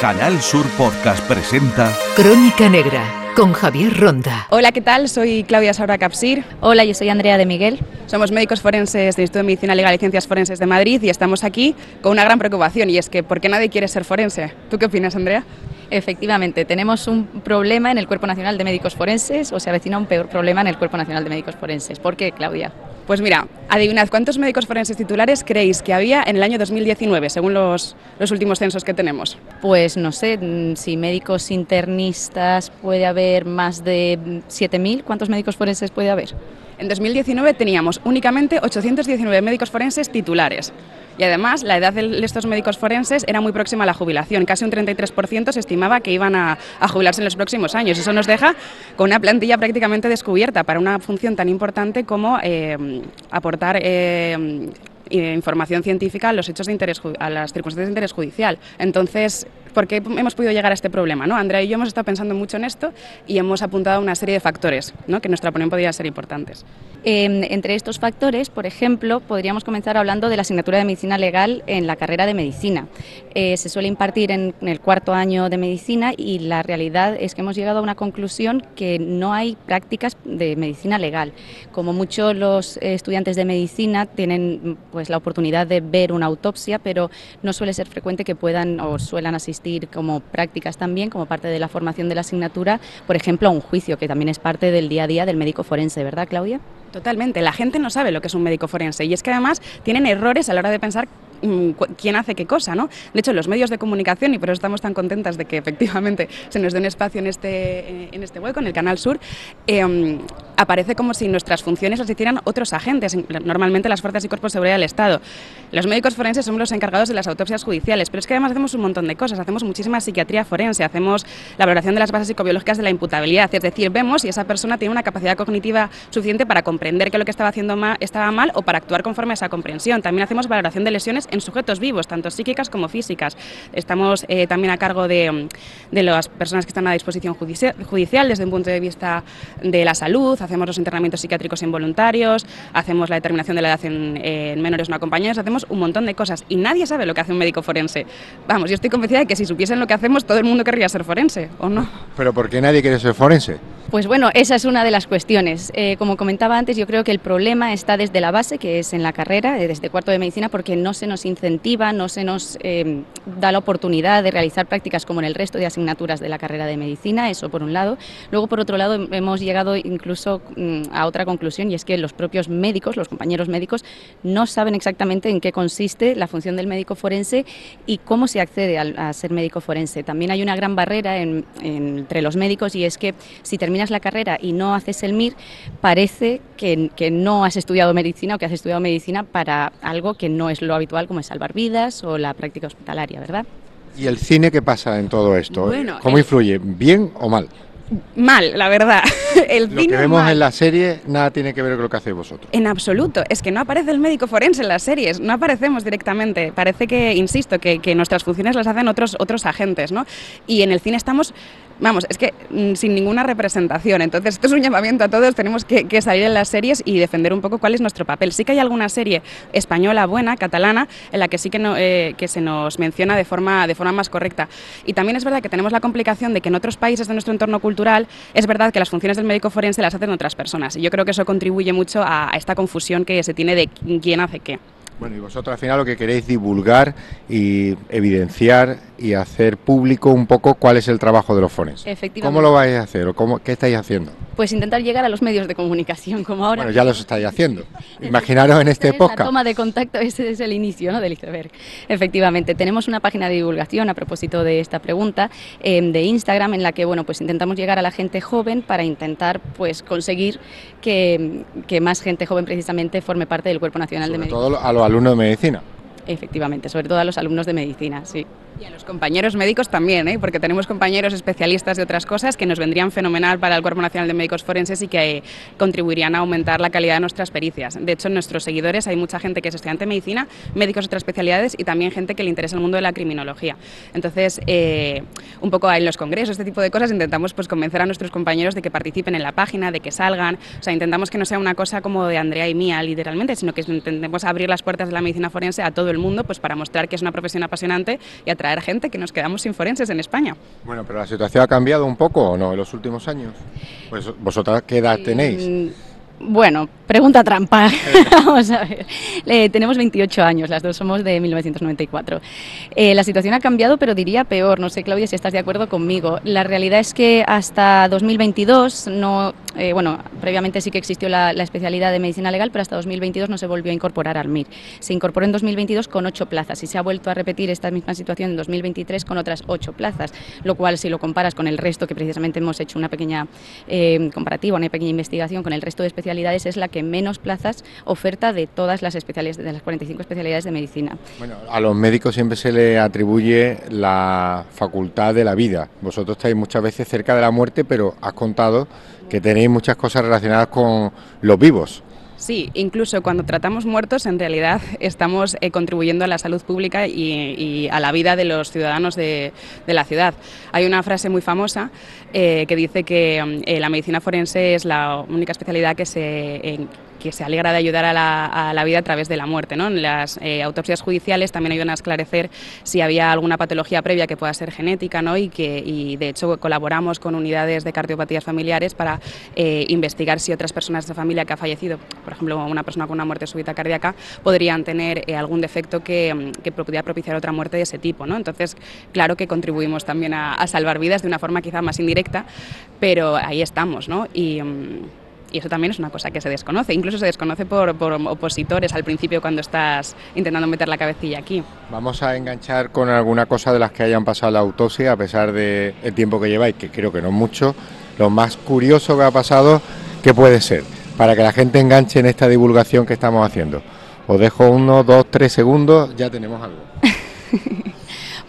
Canal Sur Podcast presenta Crónica Negra con Javier Ronda. Hola, ¿qué tal? Soy Claudia Saura Capsir. Hola, yo soy Andrea de Miguel. Somos médicos forenses del Instituto de Medicina Legal y Ciencias Forenses de Madrid y estamos aquí con una gran preocupación y es que ¿por qué nadie quiere ser forense? ¿Tú qué opinas, Andrea? Efectivamente, tenemos un problema en el Cuerpo Nacional de Médicos Forenses o se avecina un peor problema en el Cuerpo Nacional de Médicos Forenses. ¿Por qué, Claudia? Pues mira, adivinad cuántos médicos forenses titulares creéis que había en el año 2019, según los, los últimos censos que tenemos. Pues no sé, mm, si médicos internistas puede haber más de 7.000, ¿cuántos médicos forenses puede haber? En 2019 teníamos únicamente 819 médicos forenses titulares. Y además, la edad de estos médicos forenses era muy próxima a la jubilación. Casi un 33% se estimaba que iban a, jubilarse en los próximos años. Eso nos deja con una plantilla prácticamente descubierta para una función tan importante como eh, aportar eh, información científica a los hechos de interés, a las circunstancias de interés judicial. Entonces, ¿por qué hemos podido llegar a este problema? ¿no? Andrea y yo hemos estado pensando mucho en esto y hemos apuntado una serie de factores ¿no? que en nuestra opinión podrían ser importantes. Eh, entre estos factores, por ejemplo, podríamos comenzar hablando de la asignatura de medicina legal en la carrera de medicina. Eh, se suele impartir en, en, el cuarto año de medicina y la realidad es que hemos llegado a una conclusión que no hay prácticas de medicina legal. Como muchos los estudiantes de medicina tienen pues, la oportunidad de ver una autopsia, pero no suele ser frecuente que puedan o suelan asistir como prácticas también, como parte de la formación de la asignatura, por ejemplo, a un juicio, que también es parte del día a día del médico forense, ¿verdad, Claudia? Totalmente, la gente no sabe lo que es un médico forense y es que además tienen errores a la hora de pensar quién hace qué cosa, ¿no? De hecho, los medios de comunicación, y por eso estamos tan contentas de que efectivamente se nos dé un espacio en este, en este hueco, en el Canal Sur, eh, aparece como si nuestras funciones las hicieran otros agentes, normalmente las fuerzas y cuerpos de seguridad del Estado. Los médicos forenses somos los encargados de las autopsias judiciales, pero es que además hacemos un montón de cosas, hacemos muchísima psiquiatría forense, hacemos la valoración de las bases psicobiológicas de la imputabilidad, es decir, vemos si esa persona tiene una capacidad cognitiva suficiente para comprender que lo que estaba haciendo mal, estaba mal o para actuar conforme a esa comprensión. También hacemos valoración de lesiones en sujetos vivos, tanto psíquicas como físicas. Estamos eh, también a cargo de, de, las personas que están a disposición judicial, desde un punto de vista de la salud, hacemos los internamientos psiquiátricos involuntarios, hacemos la determinación de la edad en, en, menores no acompañados, hacemos un montón de cosas y nadie sabe lo que hace un médico forense. Vamos, yo estoy convencida de que si supiesen lo que hacemos, todo el mundo querría ser forense, ¿o no? ¿Pero por qué nadie quiere ser forense? Pues bueno, esa es una de las cuestiones. Eh, como comentaba antes, yo creo que el problema está desde la base, que es en la carrera, desde cuarto de medicina, porque no se nos incentiva, no se nos eh, da la oportunidad de realizar prácticas como en el resto de asignaturas de la carrera de medicina, eso por un lado. Luego, por otro lado, hemos llegado incluso mm, a otra conclusión y es que los propios médicos, los compañeros médicos, no saben exactamente en qué consiste la función del médico forense y cómo se accede a, ser médico forense. También hay una gran barrera en, en, entre los médicos y es que si terminas la carrera y no haces el MIR, parece que, que, no has estudiado medicina o que has estudiado medicina para algo que no es lo habitual, como es salvar vidas o la práctica hospitalaria, ¿verdad? ¿Y el cine qué pasa en todo esto? Bueno, ¿Cómo el... influye? ¿Bien o mal? Mal, la verdad. El lo que vemos mal. en la serie nada tiene que ver con lo que hacéis vosotros. En absoluto. Es que no aparece el médico forense en las series, no aparecemos directamente. Parece que, insisto, que, que nuestras funciones las hacen otros, otros agentes, ¿no? Y en el cine estamos vamos, es que mm, sin ninguna representación. Entonces, esto es un llamamiento a todos, tenemos que, que, salir en las series y defender un poco cuál es nuestro papel. Sí que hay alguna serie española buena, catalana, en la que sí que, no, eh, que se nos menciona de forma, de forma más correcta. Y también es verdad que tenemos la complicación de que en otros países de nuestro entorno cultural es verdad que las funciones del médico forense las hacen otras personas. Y yo creo que eso contribuye mucho a, a esta confusión que se tiene de quién hace qué. Bueno, y vosotros al final lo que queréis divulgar y evidenciar y hacer público un poco cuál es el trabajo de los forenses. Efectivamente. ¿Cómo lo vais a hacer o cómo, qué estáis haciendo? Pues intentar llegar a los medios de comunicación, como ahora. Bueno, ya los estáis haciendo. Imaginaros en este podcast. La toma de contacto, ese es el inicio ¿no? del iceberg. Efectivamente, tenemos una página de divulgación a propósito de esta pregunta eh, de Instagram en la que bueno, pues intentamos llegar a la gente joven para intentar pues conseguir que, que más gente joven precisamente forme parte del Cuerpo Nacional Sobre de Medicina. todo a los alumnos de medicina. Efectivamente, sobre todo a los alumnos de medicina, sí. Y a los compañeros médicos también, ¿eh? porque tenemos compañeros especialistas de otras cosas que nos vendrían fenomenal para el Cuerpo Nacional de Médicos Forenses y que eh, contribuirían a aumentar la calidad de nuestras pericias. De hecho, en nuestros seguidores hay mucha gente que es estudiante de medicina, médicos de otras especialidades y también gente que le interesa el mundo de la criminología. Entonces, eh, un poco en los congresos, este tipo de cosas, intentamos pues, convencer a nuestros compañeros de que participen en la página, de que salgan. O sea, intentamos que no sea una cosa como de Andrea y mía, literalmente, sino que intentemos abrir las puertas de la medicina forense a todo el mundo pues, para mostrar que es una profesión apasionante y atraer traer gente que nos quedamos sin forenses en España. Bueno, pero la situación ha cambiado un poco o no en los últimos años. Pues vosotras qué edad tenéis? Mm, bueno, pregunta trampa. Vamos a ver. Eh, tenemos 28 años, las dos somos de 1994. Eh, la situación ha cambiado, pero diría peor. No sé, Claudia, si estás de acuerdo conmigo. La realidad es que hasta 2022, no, eh, bueno, previamente sí que existió la, especialidad de medicina legal, pero hasta 2022 no se volvió a incorporar al MIR. Se incorporó en 2022 con ocho plazas y se ha vuelto a repetir esta misma situación en 2023 con otras ocho plazas, lo cual, si lo comparas con el resto, que precisamente hemos hecho una pequeña comparativa, una pequeña investigación con el resto de especialidades, es la que menos plazas oferta de todas las especialidades, de las 45 especialidades de medicina. Bueno, a los médicos siempre se les atribuye la facultad de la vida. Vosotros estáis muchas veces cerca de la muerte, pero has contado que tenéis muchas cosas relacionadas con los vivos. Sí, incluso cuando tratamos muertos, en realidad estamos eh, contribuyendo a la salud pública y, a la vida de los ciudadanos de, la ciudad. Hay una frase muy famosa eh, que dice que mm, eh, la medicina forense es la única especialidad que se que se alegra de ayudar a la, vida a través de la muerte. ¿no? En las eh, autopsias judiciales también ayudan a esclarecer si había alguna patología previa que pueda ser genética ¿no? y que y de hecho colaboramos con unidades de cardiopatías familiares para eh, investigar si otras personas de familia que ha fallecido, por ejemplo una persona con una muerte súbita cardíaca, podrían tener eh, algún defecto que, que, pudiera propiciar otra muerte de ese tipo. ¿no? Entonces, claro que contribuimos también a, salvar vidas de una forma quizá más indirecta, pero ahí estamos. ¿no? Y, mm, y eso también es una cosa que se desconoce, incluso se desconoce por, opositores al principio cuando estás intentando meter la cabecilla aquí. Vamos a enganchar con alguna cosa de las que hayan pasado la autopsia, a pesar del el tiempo que lleváis, que creo que no es mucho. Lo más curioso que ha pasado, ¿qué puede ser? Para que la gente enganche en esta divulgación que estamos haciendo. Os dejo uno, dos, tres segundos, ya tenemos algo.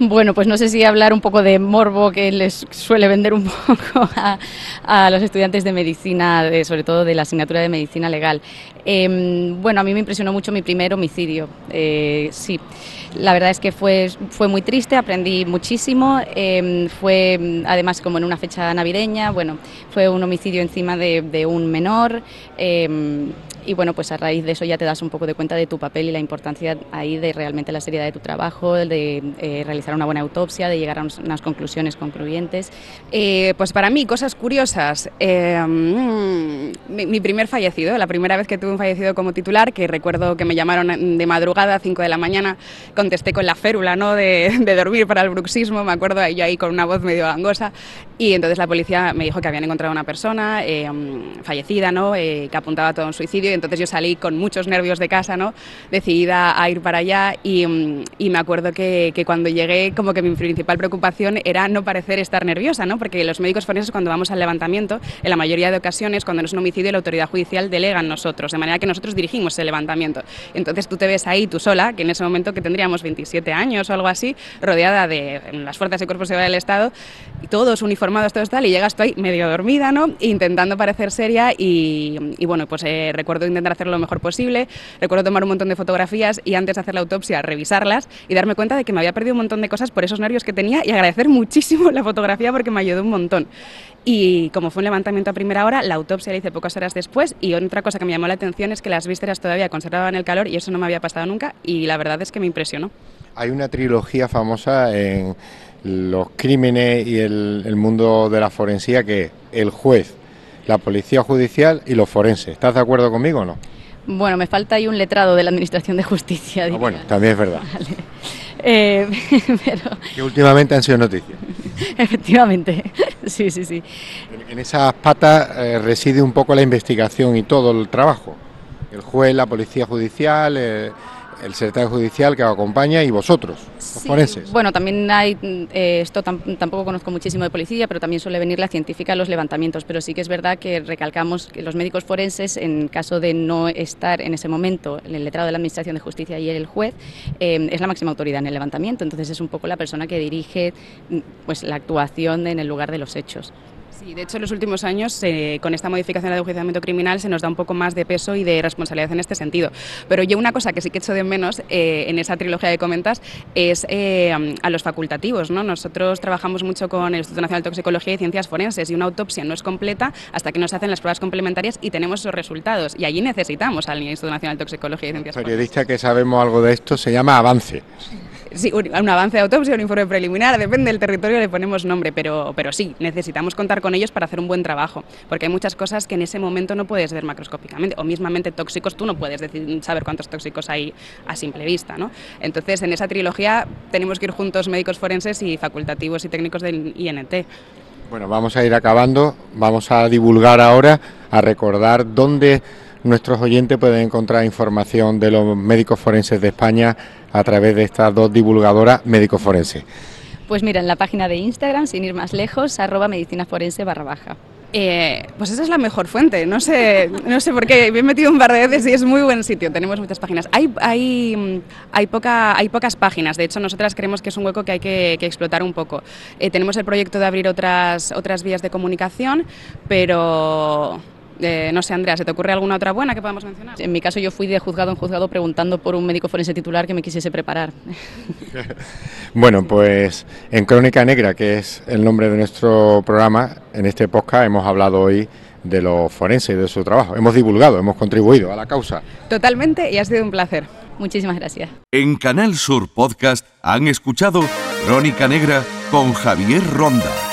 Bueno, pues no sé si hablar un poco de morbo que les suele vender un poco a, los estudiantes de medicina, sobre todo de la asignatura de medicina legal. Em, bueno, a mí me impresionó mucho mi primer homicidio. Eh, sí, la verdad es que fue, fue muy triste, aprendí muchísimo. Em, fue además como en una fecha navideña, bueno, fue un homicidio encima de, de un menor. Y bueno, pues a raíz de eso ya te das un poco de cuenta de tu papel y la importancia ahí de realmente la seriedad de tu trabajo, de eh, realizar una buena autopsia, de llegar a unas conclusiones concluyentes. Eh, pues para mí, cosas curiosas. Eh, mm, mi, primer fallecido, la primera vez que tuve un fallecido como titular, que recuerdo que me llamaron de madrugada a 5 de la mañana, contesté con la férula ¿no? de, dormir para el bruxismo, me acuerdo yo ahí con una voz medio gangosa, y entonces la policía me dijo que habían encontrado una persona mm, fallecida, ¿no? que apuntaba todo un suicidio y entonces yo salí con muchos nervios de casa, ¿no? decidida a ir para allá y, mm, y me acuerdo que, que, cuando llegué como que mi principal preocupación era no parecer estar nerviosa, ¿no? porque los médicos forenses cuando vamos al levantamiento, en la mayoría de ocasiones cuando no es un homicidio la autoridad judicial delega en nosotros, de manera que nosotros dirigimos el levantamiento. Entonces tú te ves ahí tú sola, que en ese momento que tendríamos 27 años o algo así, rodeada de las fuerzas de cuerpo de seguridad del Estado, todos uniformados, tal, y llegas tú ahí medio dormida, ¿no? intentando parecer seria y, y bueno, pues eh, recuerdo intentar hacerlo lo mejor posible, recuerdo tomar un montón de fotografías y antes de hacer la autopsia revisarlas y darme cuenta de que me había perdido un montón de cosas por esos nervios que tenía y agradecer muchísimo la fotografía porque me ayudó un montón. Y como fue un levantamiento a primera hora, la autopsia la hice pocas horas después y otra cosa que me llamó la atención es que las vísceras todavía conservaban el calor y eso no me había pasado nunca y la verdad es que me impresionó. Hay una trilogía famosa en los crímenes y el, el mundo de la forensía que es el juez, la policía judicial y los forenses. ¿Estás de acuerdo conmigo o no? Bueno, me falta ahí un letrado de la Administración de Justicia. Ah, bueno, también es verdad. Eh, que últimamente han sido noticias. Efectivamente, sí, sí, sí. En, esas patas eh, reside un poco la investigación y todo el trabajo. El juez, la policía judicial, eh, el secretario judicial que acompaña y vosotros, los forenses. Bueno, también hay, eh, esto tampoco conozco muchísimo de policía, pero también suele venir la científica a los levantamientos, pero sí que es verdad que recalcamos que los médicos forenses, en caso de no estar en ese momento el letrado de la Administración de Justicia y el juez, eh, es la máxima autoridad en el levantamiento, entonces es un poco la persona que dirige pues, la actuación en el lugar de los hechos. Sí, de hecho en los últimos años eh, con esta modificación del enjuiciamiento criminal se nos da un poco más de peso y de responsabilidad en este sentido. Pero yo una cosa que sí que echo de menos eh, en esa trilogía que comentas es eh, a los facultativos. ¿no? Nosotros trabajamos mucho con el Instituto Nacional de Toxicología y Ciencias Forenses y una autopsia no es completa hasta que nos hacen las pruebas complementarias y tenemos esos resultados. Y allí necesitamos al Instituto Nacional de Toxicología y Ciencias Forenses. Periodista que sabemos algo de esto se llama Avance. Sí, un, avance de autopsia, un informe preliminar, depende del territorio, le ponemos nombre, pero, pero sí, necesitamos contar con ellos para hacer un buen trabajo, porque hay muchas cosas que en ese momento no puedes ver macroscópicamente, o mismamente tóxicos, tú no puedes decir, saber cuántos tóxicos hay a simple vista. ¿no? Entonces, en esa trilogía tenemos que ir juntos médicos forenses y facultativos y técnicos del INT. Bueno, vamos a ir acabando, vamos a divulgar ahora, a recordar dónde nuestros oyentes pueden encontrar información de los médicos forenses de España a través de estas dos divulgadoras médicos forenses. Pues mira, en la página de Instagram, sin ir más lejos, arroba medicina forense barra baja. Eh, pues esa es la mejor fuente. No sé, no sé por qué. Me he metido un par de veces y es muy buen sitio. Tenemos muchas páginas. Hay, hay, hay, poca, hay pocas páginas. De hecho, nosotras creemos que es un hueco que hay que, explotar un poco. Eh, tenemos el proyecto de abrir otras, otras vías de comunicación, pero eh, no sé, Andrea, ¿se te ocurre alguna otra buena que podamos mencionar? En mi caso yo fui de juzgado en juzgado preguntando por un médico forense titular que me quisiese preparar. bueno, pues en Crónica Negra, que es el nombre de nuestro programa, en este podcast hemos hablado hoy de los forenses y de su trabajo. Hemos divulgado, hemos contribuido a la causa. Totalmente y ha sido un placer. Muchísimas gracias. En Canal Sur Podcast han escuchado Crónica Negra con Javier Ronda.